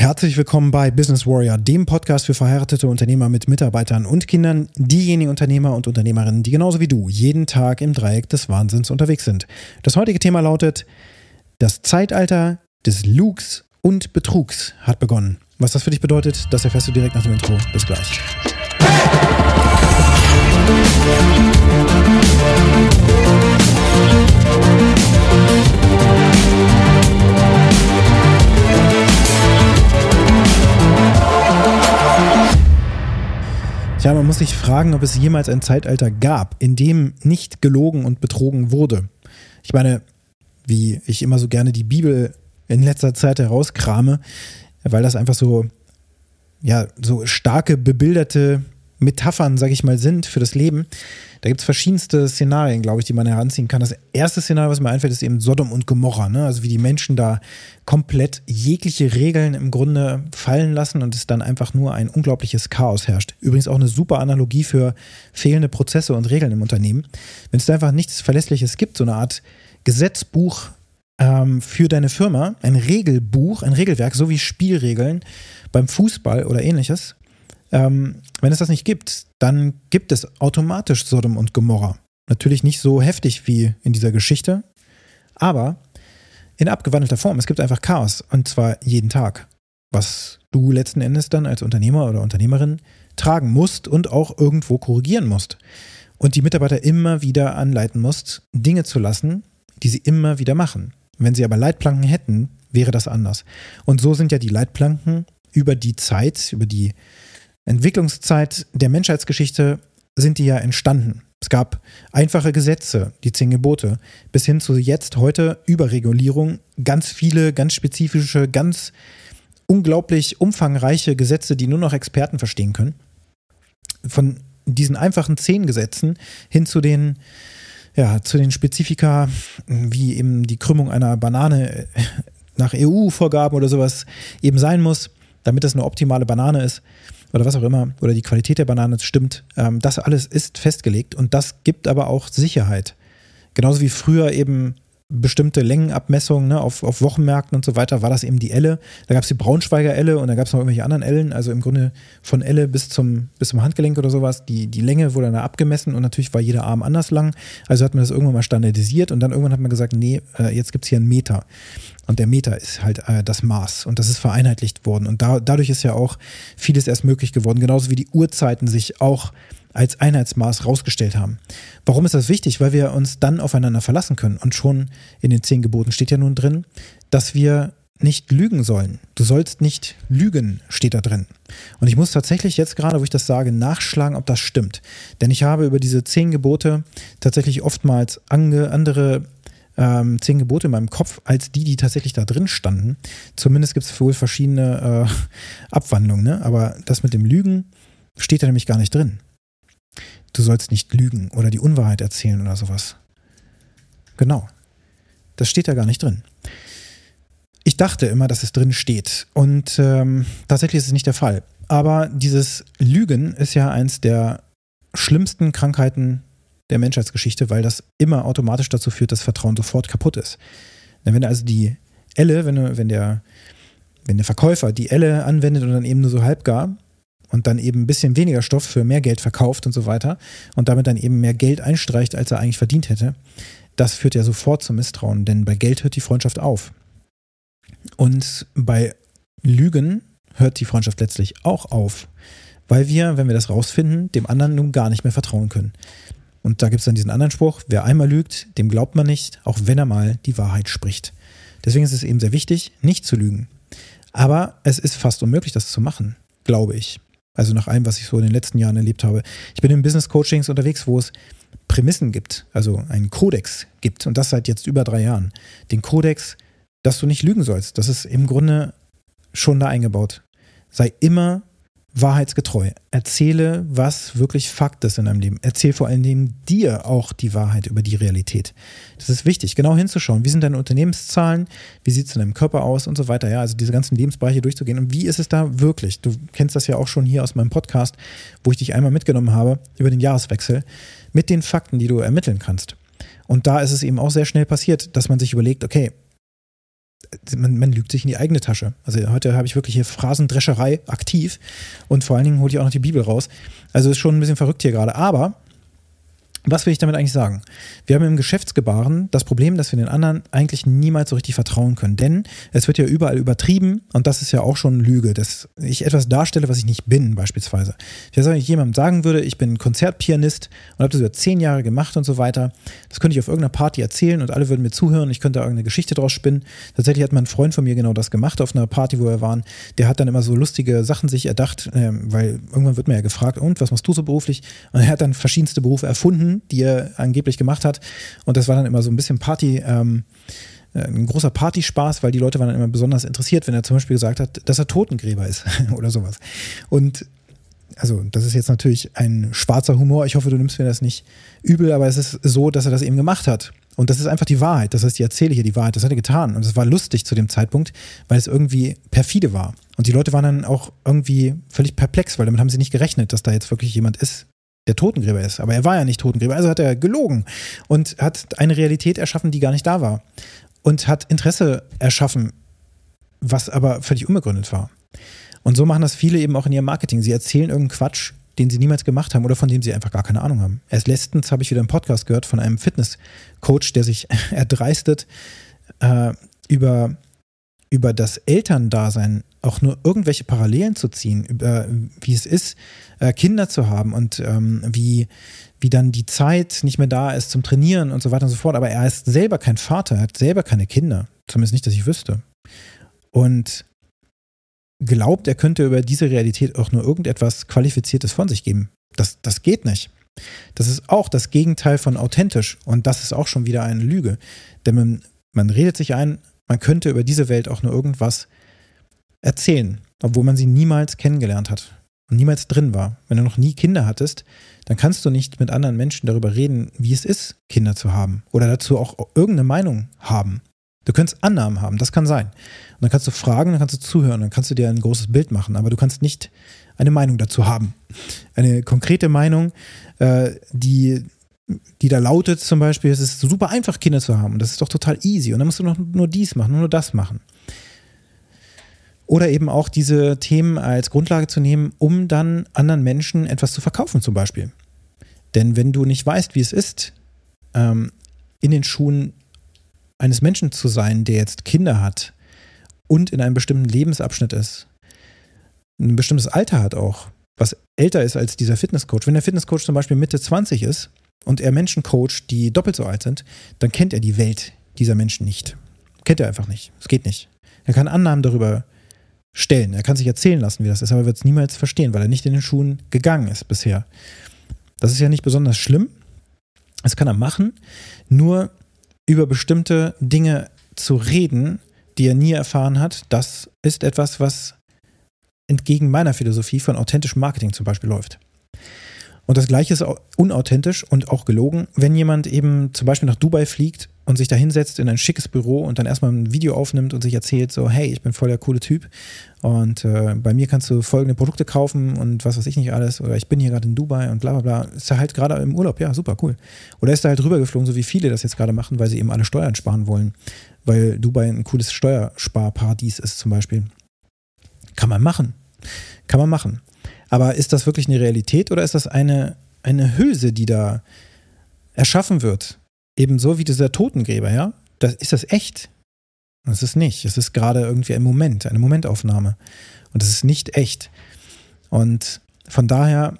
Herzlich willkommen bei Business Warrior, dem Podcast für verheiratete Unternehmer mit Mitarbeitern und Kindern, diejenigen Unternehmer und Unternehmerinnen, die genauso wie du jeden Tag im Dreieck des Wahnsinns unterwegs sind. Das heutige Thema lautet, das Zeitalter des Lugs und Betrugs hat begonnen. Was das für dich bedeutet, das erfährst du direkt nach dem Intro. Bis gleich. Tja, man muss sich fragen, ob es jemals ein Zeitalter gab, in dem nicht gelogen und betrogen wurde. Ich meine, wie ich immer so gerne die Bibel in letzter Zeit herauskrame, weil das einfach so, ja, so starke, bebilderte Metaphern, sag ich mal, sind für das Leben. Da gibt es verschiedenste Szenarien, glaube ich, die man heranziehen kann. Das erste Szenario, was mir einfällt, ist eben Sodom und Gomorra. Ne? Also wie die Menschen da komplett jegliche Regeln im Grunde fallen lassen und es dann einfach nur ein unglaubliches Chaos herrscht. Übrigens auch eine super Analogie für fehlende Prozesse und Regeln im Unternehmen. Wenn es da einfach nichts Verlässliches gibt, so eine Art Gesetzbuch ähm, für deine Firma, ein Regelbuch, ein Regelwerk, so wie Spielregeln beim Fußball oder ähnliches, ähm, wenn es das nicht gibt, dann gibt es automatisch Sodom und Gomorra. Natürlich nicht so heftig wie in dieser Geschichte, aber in abgewandelter Form. Es gibt einfach Chaos und zwar jeden Tag, was du letzten Endes dann als Unternehmer oder Unternehmerin tragen musst und auch irgendwo korrigieren musst. Und die Mitarbeiter immer wieder anleiten musst, Dinge zu lassen, die sie immer wieder machen. Wenn sie aber Leitplanken hätten, wäre das anders. Und so sind ja die Leitplanken über die Zeit, über die Entwicklungszeit der Menschheitsgeschichte sind die ja entstanden. Es gab einfache Gesetze, die zehn Gebote, bis hin zu jetzt heute Überregulierung, ganz viele, ganz spezifische, ganz unglaublich umfangreiche Gesetze, die nur noch Experten verstehen können. Von diesen einfachen zehn Gesetzen hin zu den, ja, zu den Spezifika, wie eben die Krümmung einer Banane nach EU-Vorgaben oder sowas eben sein muss, damit das eine optimale Banane ist oder was auch immer, oder die Qualität der Banane stimmt, ähm, das alles ist festgelegt und das gibt aber auch Sicherheit. Genauso wie früher eben bestimmte Längenabmessungen ne, auf, auf Wochenmärkten und so weiter, war das eben die Elle. Da gab es die Braunschweiger Elle und da gab es noch irgendwelche anderen Ellen, also im Grunde von Elle bis zum, bis zum Handgelenk oder sowas. Die, die Länge wurde dann abgemessen und natürlich war jeder Arm anders lang. Also hat man das irgendwann mal standardisiert und dann irgendwann hat man gesagt, nee, äh, jetzt gibt es hier einen Meter. Und der Meter ist halt äh, das Maß und das ist vereinheitlicht worden. Und da, dadurch ist ja auch vieles erst möglich geworden, genauso wie die Uhrzeiten sich auch als Einheitsmaß rausgestellt haben. Warum ist das wichtig? Weil wir uns dann aufeinander verlassen können. Und schon in den zehn Geboten steht ja nun drin, dass wir nicht lügen sollen. Du sollst nicht lügen, steht da drin. Und ich muss tatsächlich jetzt gerade, wo ich das sage, nachschlagen, ob das stimmt. Denn ich habe über diese zehn Gebote tatsächlich oftmals andere ähm, zehn Gebote in meinem Kopf als die, die tatsächlich da drin standen. Zumindest gibt es wohl verschiedene äh, Abwandlungen. Ne? Aber das mit dem Lügen steht da nämlich gar nicht drin du sollst nicht lügen oder die Unwahrheit erzählen oder sowas. Genau. Das steht da gar nicht drin. Ich dachte immer, dass es drin steht. Und ähm, tatsächlich ist es nicht der Fall. Aber dieses Lügen ist ja eins der schlimmsten Krankheiten der Menschheitsgeschichte, weil das immer automatisch dazu führt, dass Vertrauen sofort kaputt ist. Wenn also die Elle, wenn, wenn, der, wenn der Verkäufer die Elle anwendet und dann eben nur so halbgar, und dann eben ein bisschen weniger Stoff für mehr Geld verkauft und so weiter und damit dann eben mehr Geld einstreicht, als er eigentlich verdient hätte, das führt ja sofort zum Misstrauen, denn bei Geld hört die Freundschaft auf. Und bei Lügen hört die Freundschaft letztlich auch auf, weil wir, wenn wir das rausfinden, dem anderen nun gar nicht mehr vertrauen können. Und da gibt es dann diesen anderen Spruch, wer einmal lügt, dem glaubt man nicht, auch wenn er mal die Wahrheit spricht. Deswegen ist es eben sehr wichtig, nicht zu lügen. Aber es ist fast unmöglich, das zu machen, glaube ich. Also nach allem, was ich so in den letzten Jahren erlebt habe. Ich bin in Business Coachings unterwegs, wo es Prämissen gibt, also einen Kodex gibt und das seit jetzt über drei Jahren. Den Kodex, dass du nicht lügen sollst. Das ist im Grunde schon da eingebaut. Sei immer wahrheitsgetreu. Erzähle, was wirklich Fakt ist in deinem Leben. Erzähl vor allen Dingen dir auch die Wahrheit über die Realität. Das ist wichtig, genau hinzuschauen. Wie sind deine Unternehmenszahlen? Wie sieht es in deinem Körper aus und so weiter? Ja, also diese ganzen Lebensbereiche durchzugehen. Und wie ist es da wirklich? Du kennst das ja auch schon hier aus meinem Podcast, wo ich dich einmal mitgenommen habe über den Jahreswechsel mit den Fakten, die du ermitteln kannst. Und da ist es eben auch sehr schnell passiert, dass man sich überlegt, okay, man, man lügt sich in die eigene Tasche. Also heute habe ich wirklich hier Phrasendrescherei aktiv und vor allen Dingen hole ich auch noch die Bibel raus. Also ist schon ein bisschen verrückt hier gerade. Aber was will ich damit eigentlich sagen? Wir haben im Geschäftsgebaren das Problem, dass wir den anderen eigentlich niemals so richtig vertrauen können. Denn es wird ja überall übertrieben und das ist ja auch schon Lüge, dass ich etwas darstelle, was ich nicht bin, beispielsweise. Wenn ich jemandem sagen würde, ich bin Konzertpianist und habe das über zehn Jahre gemacht und so weiter, das könnte ich auf irgendeiner Party erzählen und alle würden mir zuhören, ich könnte da irgendeine Geschichte draus spinnen. Tatsächlich hat mein Freund von mir genau das gemacht auf einer Party, wo wir waren. Der hat dann immer so lustige Sachen sich erdacht, äh, weil irgendwann wird man ja gefragt, und was machst du so beruflich? Und er hat dann verschiedenste Berufe erfunden die er angeblich gemacht hat. Und das war dann immer so ein bisschen Party, ähm, äh, ein großer Partyspaß, weil die Leute waren dann immer besonders interessiert, wenn er zum Beispiel gesagt hat, dass er Totengräber ist oder sowas. Und also das ist jetzt natürlich ein schwarzer Humor. Ich hoffe, du nimmst mir das nicht übel, aber es ist so, dass er das eben gemacht hat. Und das ist einfach die Wahrheit. Das heißt, ich erzähle hier die Wahrheit. Das hat er getan. Und es war lustig zu dem Zeitpunkt, weil es irgendwie perfide war. Und die Leute waren dann auch irgendwie völlig perplex, weil damit haben sie nicht gerechnet, dass da jetzt wirklich jemand ist, der Totengräber ist. Aber er war ja nicht Totengräber, also hat er gelogen und hat eine Realität erschaffen, die gar nicht da war. Und hat Interesse erschaffen, was aber völlig unbegründet war. Und so machen das viele eben auch in ihrem Marketing. Sie erzählen irgendeinen Quatsch, den sie niemals gemacht haben oder von dem sie einfach gar keine Ahnung haben. Erst letztens habe ich wieder einen Podcast gehört von einem Fitnesscoach, der sich erdreistet, äh, über, über das Elterndasein auch nur irgendwelche Parallelen zu ziehen, über wie es ist, äh, Kinder zu haben und ähm, wie, wie dann die Zeit nicht mehr da ist zum Trainieren und so weiter und so fort. Aber er ist selber kein Vater, er hat selber keine Kinder. Zumindest nicht, dass ich wüsste. Und glaubt, er könnte über diese Realität auch nur irgendetwas Qualifiziertes von sich geben. Das, das geht nicht. Das ist auch das Gegenteil von authentisch und das ist auch schon wieder eine Lüge. Denn man, man redet sich ein, man könnte über diese Welt auch nur irgendwas erzählen, obwohl man sie niemals kennengelernt hat und niemals drin war. Wenn du noch nie Kinder hattest, dann kannst du nicht mit anderen Menschen darüber reden, wie es ist, Kinder zu haben oder dazu auch irgendeine Meinung haben. Du könntest Annahmen haben, das kann sein. Und dann kannst du fragen, dann kannst du zuhören, dann kannst du dir ein großes Bild machen, aber du kannst nicht eine Meinung dazu haben. Eine konkrete Meinung, äh, die, die da lautet zum Beispiel, es ist super einfach, Kinder zu haben. Das ist doch total easy. Und dann musst du noch nur dies machen, nur das machen. Oder eben auch diese Themen als Grundlage zu nehmen, um dann anderen Menschen etwas zu verkaufen zum Beispiel. Denn wenn du nicht weißt, wie es ist, ähm, in den Schuhen eines Menschen zu sein, der jetzt Kinder hat und in einem bestimmten Lebensabschnitt ist, ein bestimmtes Alter hat auch, was älter ist als dieser Fitnesscoach. Wenn der Fitnesscoach zum Beispiel Mitte 20 ist und er Menschen coacht, die doppelt so alt sind, dann kennt er die Welt dieser Menschen nicht. Kennt er einfach nicht. Es geht nicht. Er kann Annahmen darüber stellen. Er kann sich erzählen lassen, wie das ist, aber er wird es niemals verstehen, weil er nicht in den Schuhen gegangen ist bisher. Das ist ja nicht besonders schlimm. Das kann er machen. Nur über bestimmte Dinge zu reden, die er nie erfahren hat, das ist etwas, was entgegen meiner Philosophie von authentischem Marketing zum Beispiel läuft. Und das Gleiche ist unauthentisch und auch gelogen, wenn jemand eben zum Beispiel nach Dubai fliegt und sich da hinsetzt in ein schickes Büro und dann erstmal ein Video aufnimmt und sich erzählt, so, hey, ich bin voll der coole Typ und äh, bei mir kannst du folgende Produkte kaufen und was weiß ich nicht alles oder ich bin hier gerade in Dubai und bla bla bla. Ist er halt gerade im Urlaub, ja, super, cool. Oder ist er halt rübergeflogen, so wie viele das jetzt gerade machen, weil sie eben alle Steuern sparen wollen, weil Dubai ein cooles Steuersparparadies ist zum Beispiel. Kann man machen. Kann man machen. Aber ist das wirklich eine Realität oder ist das eine, eine Hülse, die da erschaffen wird? Ebenso wie dieser Totengräber, ja? Das, ist das echt? Das ist nicht. Es ist gerade irgendwie ein Moment, eine Momentaufnahme. Und es ist nicht echt. Und von daher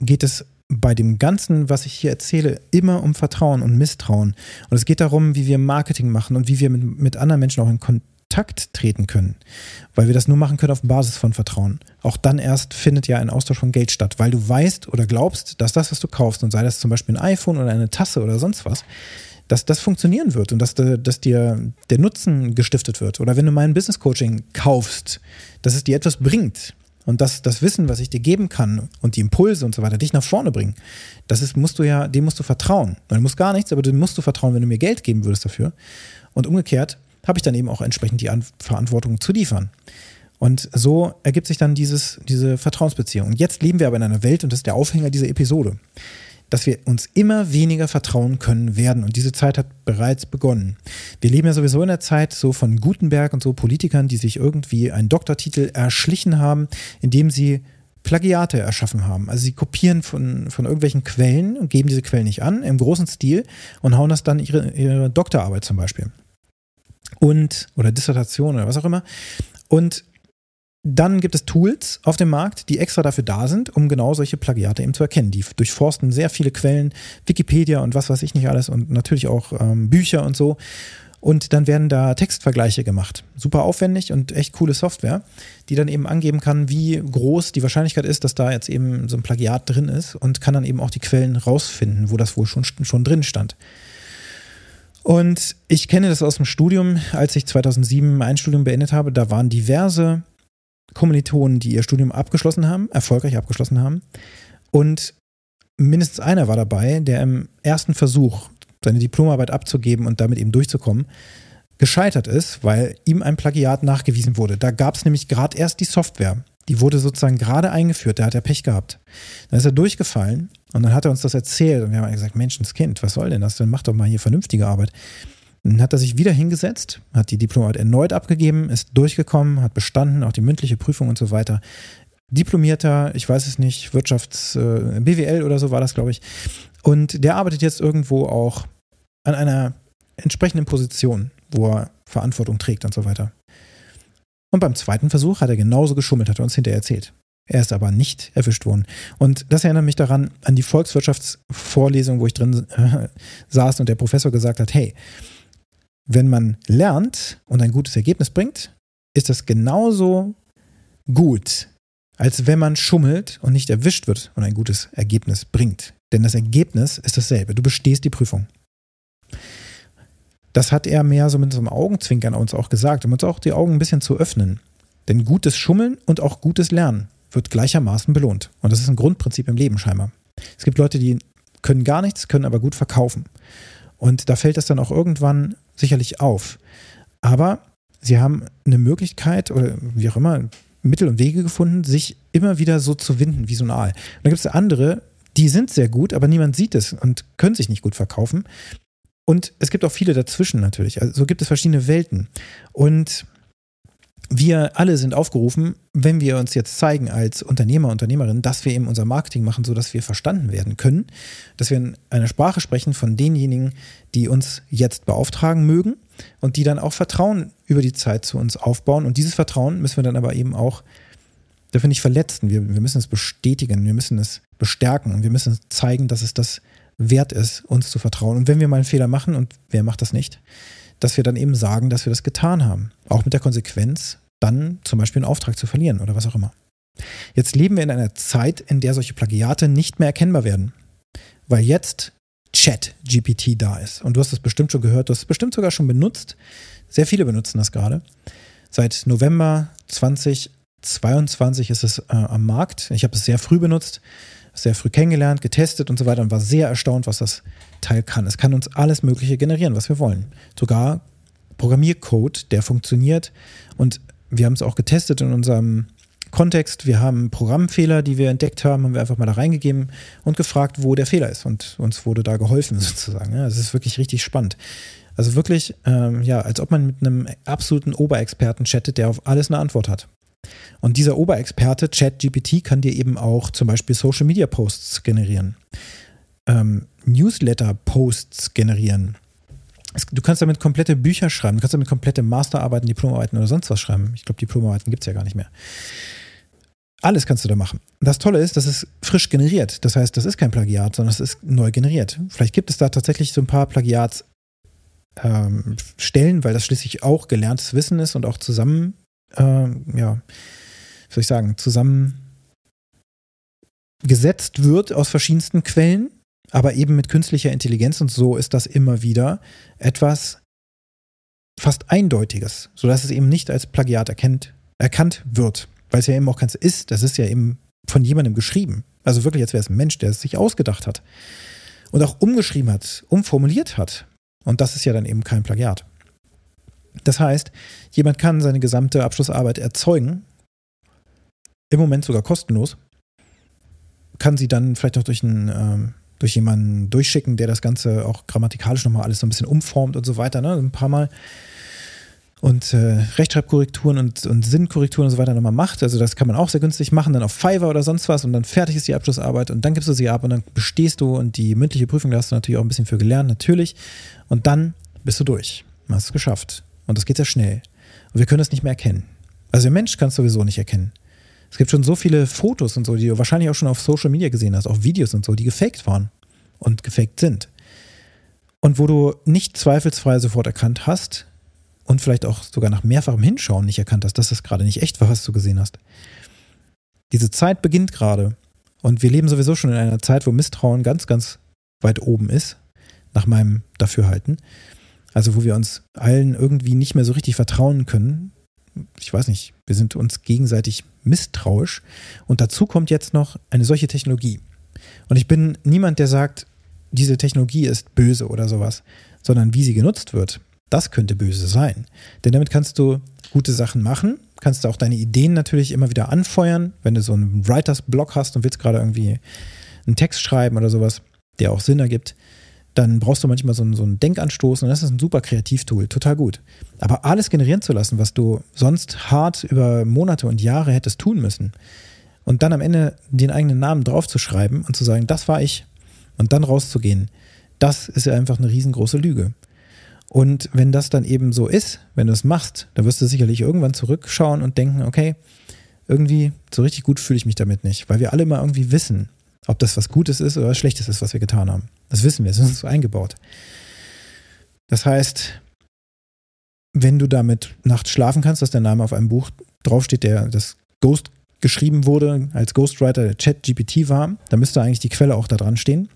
geht es bei dem Ganzen, was ich hier erzähle, immer um Vertrauen und Misstrauen. Und es geht darum, wie wir Marketing machen und wie wir mit, mit anderen Menschen auch in Kontakt Kontakt treten können, weil wir das nur machen können auf Basis von Vertrauen. Auch dann erst findet ja ein Austausch von Geld statt, weil du weißt oder glaubst, dass das, was du kaufst, und sei das zum Beispiel ein iPhone oder eine Tasse oder sonst was, dass das funktionieren wird und dass, dass dir der Nutzen gestiftet wird. Oder wenn du mein Business Coaching kaufst, dass es dir etwas bringt und dass das Wissen, was ich dir geben kann und die Impulse und so weiter dich nach vorne bringen, das ist, musst du ja, dem musst du vertrauen. Du musst gar nichts, aber dem musst du vertrauen, wenn du mir Geld geben würdest dafür. Und umgekehrt, habe ich dann eben auch entsprechend die An Verantwortung zu liefern. Und so ergibt sich dann dieses, diese Vertrauensbeziehung. Und jetzt leben wir aber in einer Welt, und das ist der Aufhänger dieser Episode, dass wir uns immer weniger vertrauen können werden. Und diese Zeit hat bereits begonnen. Wir leben ja sowieso in der Zeit so von Gutenberg und so Politikern, die sich irgendwie einen Doktortitel erschlichen haben, indem sie Plagiate erschaffen haben. Also sie kopieren von, von irgendwelchen Quellen und geben diese Quellen nicht an, im großen Stil und hauen das dann ihre, ihre Doktorarbeit zum Beispiel. Und, oder Dissertation oder was auch immer. Und dann gibt es Tools auf dem Markt, die extra dafür da sind, um genau solche Plagiate eben zu erkennen. Die durchforsten sehr viele Quellen, Wikipedia und was weiß ich nicht alles und natürlich auch ähm, Bücher und so. Und dann werden da Textvergleiche gemacht. Super aufwendig und echt coole Software, die dann eben angeben kann, wie groß die Wahrscheinlichkeit ist, dass da jetzt eben so ein Plagiat drin ist und kann dann eben auch die Quellen rausfinden, wo das wohl schon, schon drin stand. Und ich kenne das aus dem Studium, als ich 2007 ein Studium beendet habe, da waren diverse Kommilitonen, die ihr Studium abgeschlossen haben, erfolgreich abgeschlossen haben. Und mindestens einer war dabei, der im ersten Versuch, seine Diplomarbeit abzugeben und damit eben durchzukommen, gescheitert ist, weil ihm ein Plagiat nachgewiesen wurde. Da gab es nämlich gerade erst die Software. Die wurde sozusagen gerade eingeführt, da hat er Pech gehabt. Dann ist er durchgefallen und dann hat er uns das erzählt und wir haben gesagt, Menschenskind, was soll denn das? Dann mach doch mal hier vernünftige Arbeit. Dann hat er sich wieder hingesetzt, hat die Diplomarbeit erneut abgegeben, ist durchgekommen, hat bestanden, auch die mündliche Prüfung und so weiter. Diplomierter, ich weiß es nicht, Wirtschafts-, äh, BWL oder so war das, glaube ich. Und der arbeitet jetzt irgendwo auch an einer entsprechenden Position, wo er Verantwortung trägt und so weiter. Und beim zweiten Versuch hat er genauso geschummelt, hat er uns hinterher erzählt. Er ist aber nicht erwischt worden. Und das erinnert mich daran an die Volkswirtschaftsvorlesung, wo ich drin äh, saß und der Professor gesagt hat, hey, wenn man lernt und ein gutes Ergebnis bringt, ist das genauso gut, als wenn man schummelt und nicht erwischt wird und ein gutes Ergebnis bringt. Denn das Ergebnis ist dasselbe. Du bestehst die Prüfung. Das hat er mehr so mit so einem Augenzwinkern uns auch gesagt, um uns auch die Augen ein bisschen zu öffnen. Denn gutes Schummeln und auch gutes Lernen wird gleichermaßen belohnt. Und das ist ein Grundprinzip im Leben scheinbar. Es gibt Leute, die können gar nichts, können aber gut verkaufen. Und da fällt es dann auch irgendwann sicherlich auf. Aber sie haben eine Möglichkeit oder wie auch immer, Mittel und Wege gefunden, sich immer wieder so zu winden wie so ein Aal. Und dann gibt es andere, die sind sehr gut, aber niemand sieht es und können sich nicht gut verkaufen. Und es gibt auch viele dazwischen natürlich. Also so gibt es verschiedene Welten. Und wir alle sind aufgerufen, wenn wir uns jetzt zeigen als Unternehmer, Unternehmerin, dass wir eben unser Marketing machen, sodass wir verstanden werden können, dass wir eine Sprache sprechen von denjenigen, die uns jetzt beauftragen mögen und die dann auch Vertrauen über die Zeit zu uns aufbauen. Und dieses Vertrauen müssen wir dann aber eben auch, dafür nicht verletzen. Wir, wir müssen es bestätigen, wir müssen es bestärken und wir müssen zeigen, dass es das wert ist, uns zu vertrauen. Und wenn wir mal einen Fehler machen, und wer macht das nicht, dass wir dann eben sagen, dass wir das getan haben. Auch mit der Konsequenz, dann zum Beispiel einen Auftrag zu verlieren oder was auch immer. Jetzt leben wir in einer Zeit, in der solche Plagiate nicht mehr erkennbar werden. Weil jetzt Chat-GPT da ist. Und du hast es bestimmt schon gehört, du hast es bestimmt sogar schon benutzt. Sehr viele benutzen das gerade. Seit November 2022 ist es äh, am Markt. Ich habe es sehr früh benutzt, sehr früh kennengelernt, getestet und so weiter und war sehr erstaunt, was das Teil kann. Es kann uns alles Mögliche generieren, was wir wollen. Sogar Programmiercode, der funktioniert. Und wir haben es auch getestet in unserem Kontext. Wir haben Programmfehler, die wir entdeckt haben, haben wir einfach mal da reingegeben und gefragt, wo der Fehler ist. Und uns wurde da geholfen sozusagen. Es ist wirklich richtig spannend. Also wirklich, ähm, ja, als ob man mit einem absoluten Oberexperten chattet, der auf alles eine Antwort hat. Und dieser Oberexperte, ChatGPT, kann dir eben auch zum Beispiel Social Media Posts generieren, ähm, Newsletter Posts generieren. Du kannst damit komplette Bücher schreiben, du kannst damit komplette Masterarbeiten, Diplomarbeiten oder sonst was schreiben. Ich glaube, Diplomarbeiten gibt es ja gar nicht mehr. Alles kannst du da machen. Das Tolle ist, das ist frisch generiert. Das heißt, das ist kein Plagiat, sondern es ist neu generiert. Vielleicht gibt es da tatsächlich so ein paar Plagiatsstellen, ähm, weil das schließlich auch gelerntes Wissen ist und auch zusammen äh, ja, soll ich sagen, zusammengesetzt wird aus verschiedensten Quellen, aber eben mit künstlicher Intelligenz und so ist das immer wieder etwas fast Eindeutiges, sodass es eben nicht als Plagiat erkennt, erkannt wird, weil es ja eben auch keins ist, das ist ja eben von jemandem geschrieben. Also wirklich, als wäre es ein Mensch, der es sich ausgedacht hat und auch umgeschrieben hat, umformuliert hat. Und das ist ja dann eben kein Plagiat. Das heißt, jemand kann seine gesamte Abschlussarbeit erzeugen, im Moment sogar kostenlos, kann sie dann vielleicht auch durch einen ähm, durch jemanden durchschicken, der das Ganze auch grammatikalisch nochmal alles so ein bisschen umformt und so weiter, ne? Ein paar Mal. Und äh, Rechtschreibkorrekturen und, und Sinnkorrekturen und so weiter nochmal macht. Also das kann man auch sehr günstig machen, dann auf Fiverr oder sonst was und dann fertig ist die Abschlussarbeit und dann gibst du sie ab und dann bestehst du und die mündliche Prüfung, da hast du natürlich auch ein bisschen für gelernt, natürlich. Und dann bist du durch. Du hast es geschafft. Und das geht sehr schnell. Und wir können es nicht mehr erkennen. Also der Mensch kann es sowieso nicht erkennen. Es gibt schon so viele Fotos und so, die du wahrscheinlich auch schon auf Social Media gesehen hast, auch Videos und so, die gefaked waren und gefaked sind. Und wo du nicht zweifelsfrei sofort erkannt hast und vielleicht auch sogar nach mehrfachem Hinschauen nicht erkannt hast, dass das gerade nicht echt war, was du gesehen hast. Diese Zeit beginnt gerade. Und wir leben sowieso schon in einer Zeit, wo Misstrauen ganz, ganz weit oben ist, nach meinem Dafürhalten. Also wo wir uns allen irgendwie nicht mehr so richtig vertrauen können, ich weiß nicht, wir sind uns gegenseitig misstrauisch. Und dazu kommt jetzt noch eine solche Technologie. Und ich bin niemand, der sagt, diese Technologie ist böse oder sowas, sondern wie sie genutzt wird, das könnte böse sein. Denn damit kannst du gute Sachen machen, kannst du auch deine Ideen natürlich immer wieder anfeuern, wenn du so einen Writers Block hast und willst gerade irgendwie einen Text schreiben oder sowas, der auch Sinn ergibt, dann brauchst du manchmal so einen, so einen Denkanstoß und das ist ein super Kreativtool, total gut. Aber alles generieren zu lassen, was du sonst hart über Monate und Jahre hättest tun müssen und dann am Ende den eigenen Namen draufzuschreiben und zu sagen, das war ich und dann rauszugehen, das ist ja einfach eine riesengroße Lüge. Und wenn das dann eben so ist, wenn du es machst, dann wirst du sicherlich irgendwann zurückschauen und denken, okay, irgendwie so richtig gut fühle ich mich damit nicht, weil wir alle mal irgendwie wissen, ob das was Gutes ist oder was Schlechtes ist, was wir getan haben. Das wissen wir, es ist uns so eingebaut. Das heißt, wenn du damit nachts schlafen kannst, dass der Name auf einem Buch draufsteht, der das Ghost geschrieben wurde, als Ghostwriter der Chat GPT war, dann müsste eigentlich die Quelle auch da dran stehen.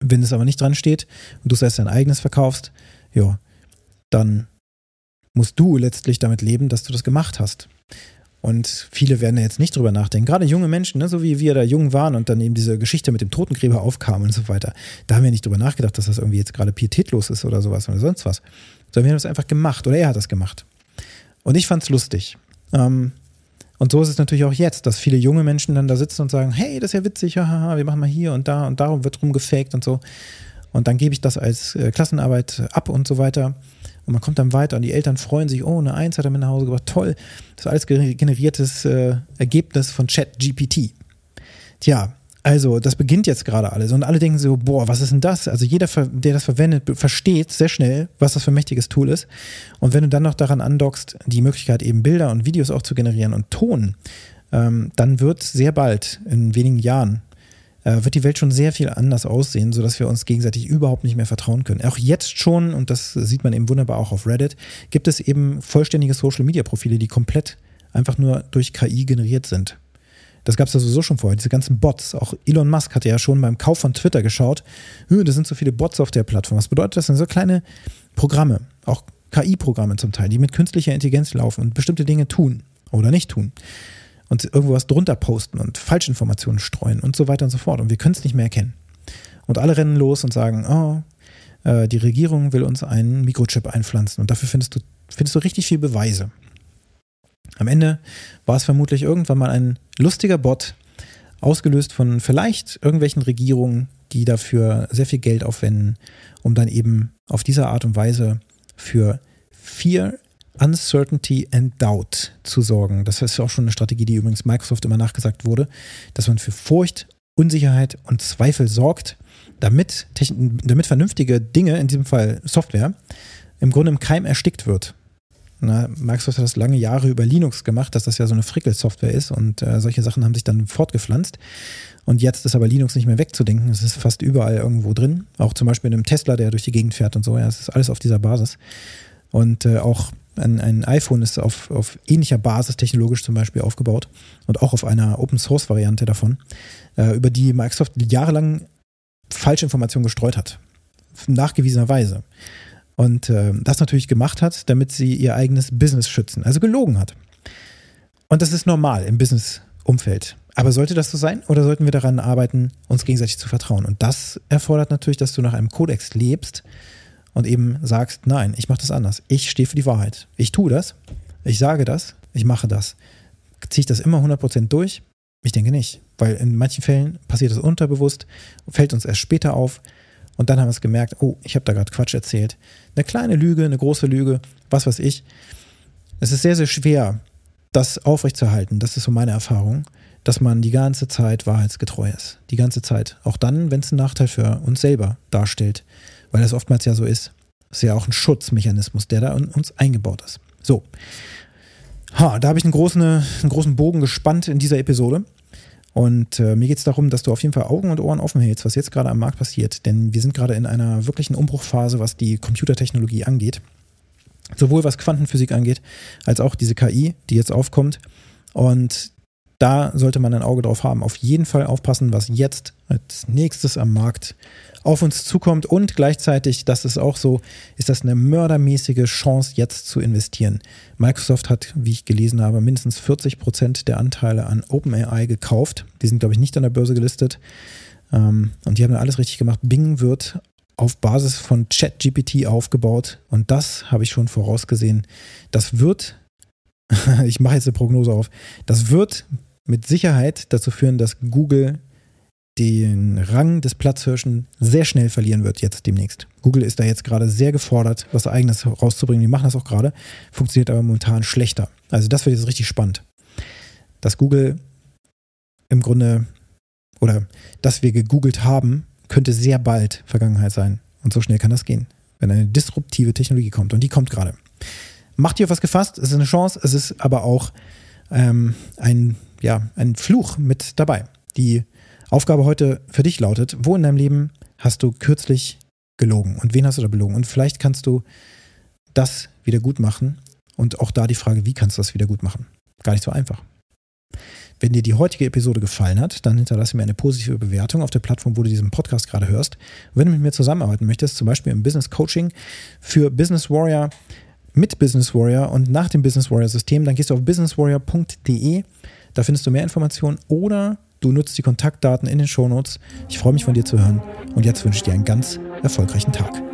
Wenn es aber nicht dran steht und du es erst dein eigenes verkaufst, ja, dann musst du letztlich damit leben, dass du das gemacht hast. Und viele werden ja jetzt nicht drüber nachdenken. Gerade junge Menschen, ne, so wie wir da jung waren und dann eben diese Geschichte mit dem Totengräber aufkam und so weiter. Da haben wir nicht drüber nachgedacht, dass das irgendwie jetzt gerade pietätlos ist oder sowas oder sonst was. Sondern wir haben das einfach gemacht oder er hat das gemacht. Und ich fand es lustig. Ähm, und so ist es natürlich auch jetzt, dass viele junge Menschen dann da sitzen und sagen, hey, das ist ja witzig, haha, wir machen mal hier und da und darum wird rumgefaked und so. Und dann gebe ich das als äh, Klassenarbeit ab und so weiter. Und man kommt dann weiter und die Eltern freuen sich, oh, eine Eins hat er mit nach Hause gebracht, toll. Das ist alles generiertes äh, Ergebnis von ChatGPT. Tja, also das beginnt jetzt gerade alles und alle denken so, boah, was ist denn das? Also jeder, der das verwendet, versteht sehr schnell, was das für ein mächtiges Tool ist. Und wenn du dann noch daran andockst, die Möglichkeit eben Bilder und Videos auch zu generieren und Ton, ähm, dann wird sehr bald, in wenigen Jahren, äh, wird die Welt schon sehr viel anders aussehen, sodass wir uns gegenseitig überhaupt nicht mehr vertrauen können. Auch jetzt schon, und das sieht man eben wunderbar auch auf Reddit, gibt es eben vollständige Social-Media-Profile, die komplett einfach nur durch KI generiert sind. Das gab es ja sowieso schon vorher, diese ganzen Bots. Auch Elon Musk hatte ja schon beim Kauf von Twitter geschaut, da sind so viele Bots auf der Plattform. Was bedeutet das? Das sind so kleine Programme, auch KI-Programme zum Teil, die mit künstlicher Intelligenz laufen und bestimmte Dinge tun oder nicht tun und irgendwo was drunter posten und Falschinformationen streuen und so weiter und so fort. Und wir können es nicht mehr erkennen. Und alle rennen los und sagen, oh, äh, die Regierung will uns einen Mikrochip einpflanzen und dafür findest du, findest du richtig viel Beweise. Am Ende war es vermutlich irgendwann mal ein lustiger Bot, ausgelöst von vielleicht irgendwelchen Regierungen, die dafür sehr viel Geld aufwenden, um dann eben auf diese Art und Weise für vier Uncertainty and Doubt zu sorgen. Das ist auch schon eine Strategie, die übrigens Microsoft immer nachgesagt wurde, dass man für Furcht, Unsicherheit und Zweifel sorgt, damit, damit vernünftige Dinge, in diesem Fall Software, im Grunde im Keim erstickt wird. Na, Microsoft hat das lange Jahre über Linux gemacht, dass das ja so eine Frickel-Software ist und äh, solche Sachen haben sich dann fortgepflanzt. Und jetzt ist aber Linux nicht mehr wegzudenken. Es ist fast überall irgendwo drin. Auch zum Beispiel in einem Tesla, der durch die Gegend fährt und so. Ja, es ist alles auf dieser Basis. Und äh, auch ein, ein iPhone ist auf, auf ähnlicher Basis technologisch zum Beispiel aufgebaut und auch auf einer Open Source Variante davon, äh, über die Microsoft jahrelang Falschinformationen gestreut hat. Nachgewiesenerweise. Und äh, das natürlich gemacht hat, damit sie ihr eigenes Business schützen. Also gelogen hat. Und das ist normal im Business-Umfeld. Aber sollte das so sein oder sollten wir daran arbeiten, uns gegenseitig zu vertrauen? Und das erfordert natürlich, dass du nach einem Kodex lebst, und eben sagst, nein, ich mache das anders. Ich stehe für die Wahrheit. Ich tue das, ich sage das, ich mache das. Ziehe ich das immer 100% durch? Ich denke nicht, weil in manchen Fällen passiert es unterbewusst, fällt uns erst später auf und dann haben wir es gemerkt, oh, ich habe da gerade Quatsch erzählt. Eine kleine Lüge, eine große Lüge, was weiß ich. Es ist sehr, sehr schwer, das aufrechtzuerhalten. Das ist so meine Erfahrung, dass man die ganze Zeit wahrheitsgetreu ist. Die ganze Zeit. Auch dann, wenn es einen Nachteil für uns selber darstellt. Weil das oftmals ja so ist. Das ist ja auch ein Schutzmechanismus, der da in uns eingebaut ist. So. Ha, da habe ich einen großen, einen großen Bogen gespannt in dieser Episode. Und äh, mir geht es darum, dass du auf jeden Fall Augen und Ohren offen hältst, was jetzt gerade am Markt passiert. Denn wir sind gerade in einer wirklichen Umbruchphase, was die Computertechnologie angeht. Sowohl was Quantenphysik angeht, als auch diese KI, die jetzt aufkommt. Und da sollte man ein Auge drauf haben. Auf jeden Fall aufpassen, was jetzt als nächstes am Markt auf uns zukommt. Und gleichzeitig, das ist auch so, ist das eine mördermäßige Chance, jetzt zu investieren. Microsoft hat, wie ich gelesen habe, mindestens 40 Prozent der Anteile an OpenAI gekauft. Die sind, glaube ich, nicht an der Börse gelistet. Ähm, und die haben alles richtig gemacht. Bing wird auf Basis von ChatGPT aufgebaut. Und das habe ich schon vorausgesehen. Das wird, ich mache jetzt eine Prognose auf, das wird mit Sicherheit dazu führen, dass Google den Rang des Platzhirschen sehr schnell verlieren wird jetzt demnächst. Google ist da jetzt gerade sehr gefordert, was eigenes rauszubringen. Die machen das auch gerade, funktioniert aber momentan schlechter. Also das wird jetzt richtig spannend. Dass Google im Grunde oder dass wir gegoogelt haben, könnte sehr bald Vergangenheit sein. Und so schnell kann das gehen, wenn eine disruptive Technologie kommt. Und die kommt gerade. Macht ihr auf was gefasst? Es ist eine Chance, es ist aber auch ähm, ein ja, ein Fluch mit dabei. Die Aufgabe heute für dich lautet, wo in deinem Leben hast du kürzlich gelogen und wen hast du da belogen? Und vielleicht kannst du das wieder gut machen und auch da die Frage, wie kannst du das wieder gut machen? Gar nicht so einfach. Wenn dir die heutige Episode gefallen hat, dann hinterlasse mir eine positive Bewertung auf der Plattform, wo du diesen Podcast gerade hörst. wenn du mit mir zusammenarbeiten möchtest, zum Beispiel im Business Coaching für Business Warrior, mit Business Warrior und nach dem Business Warrior System, dann gehst du auf businesswarrior.de da findest du mehr Informationen oder du nutzt die Kontaktdaten in den Shownotes. Ich freue mich von dir zu hören und jetzt wünsche ich dir einen ganz erfolgreichen Tag.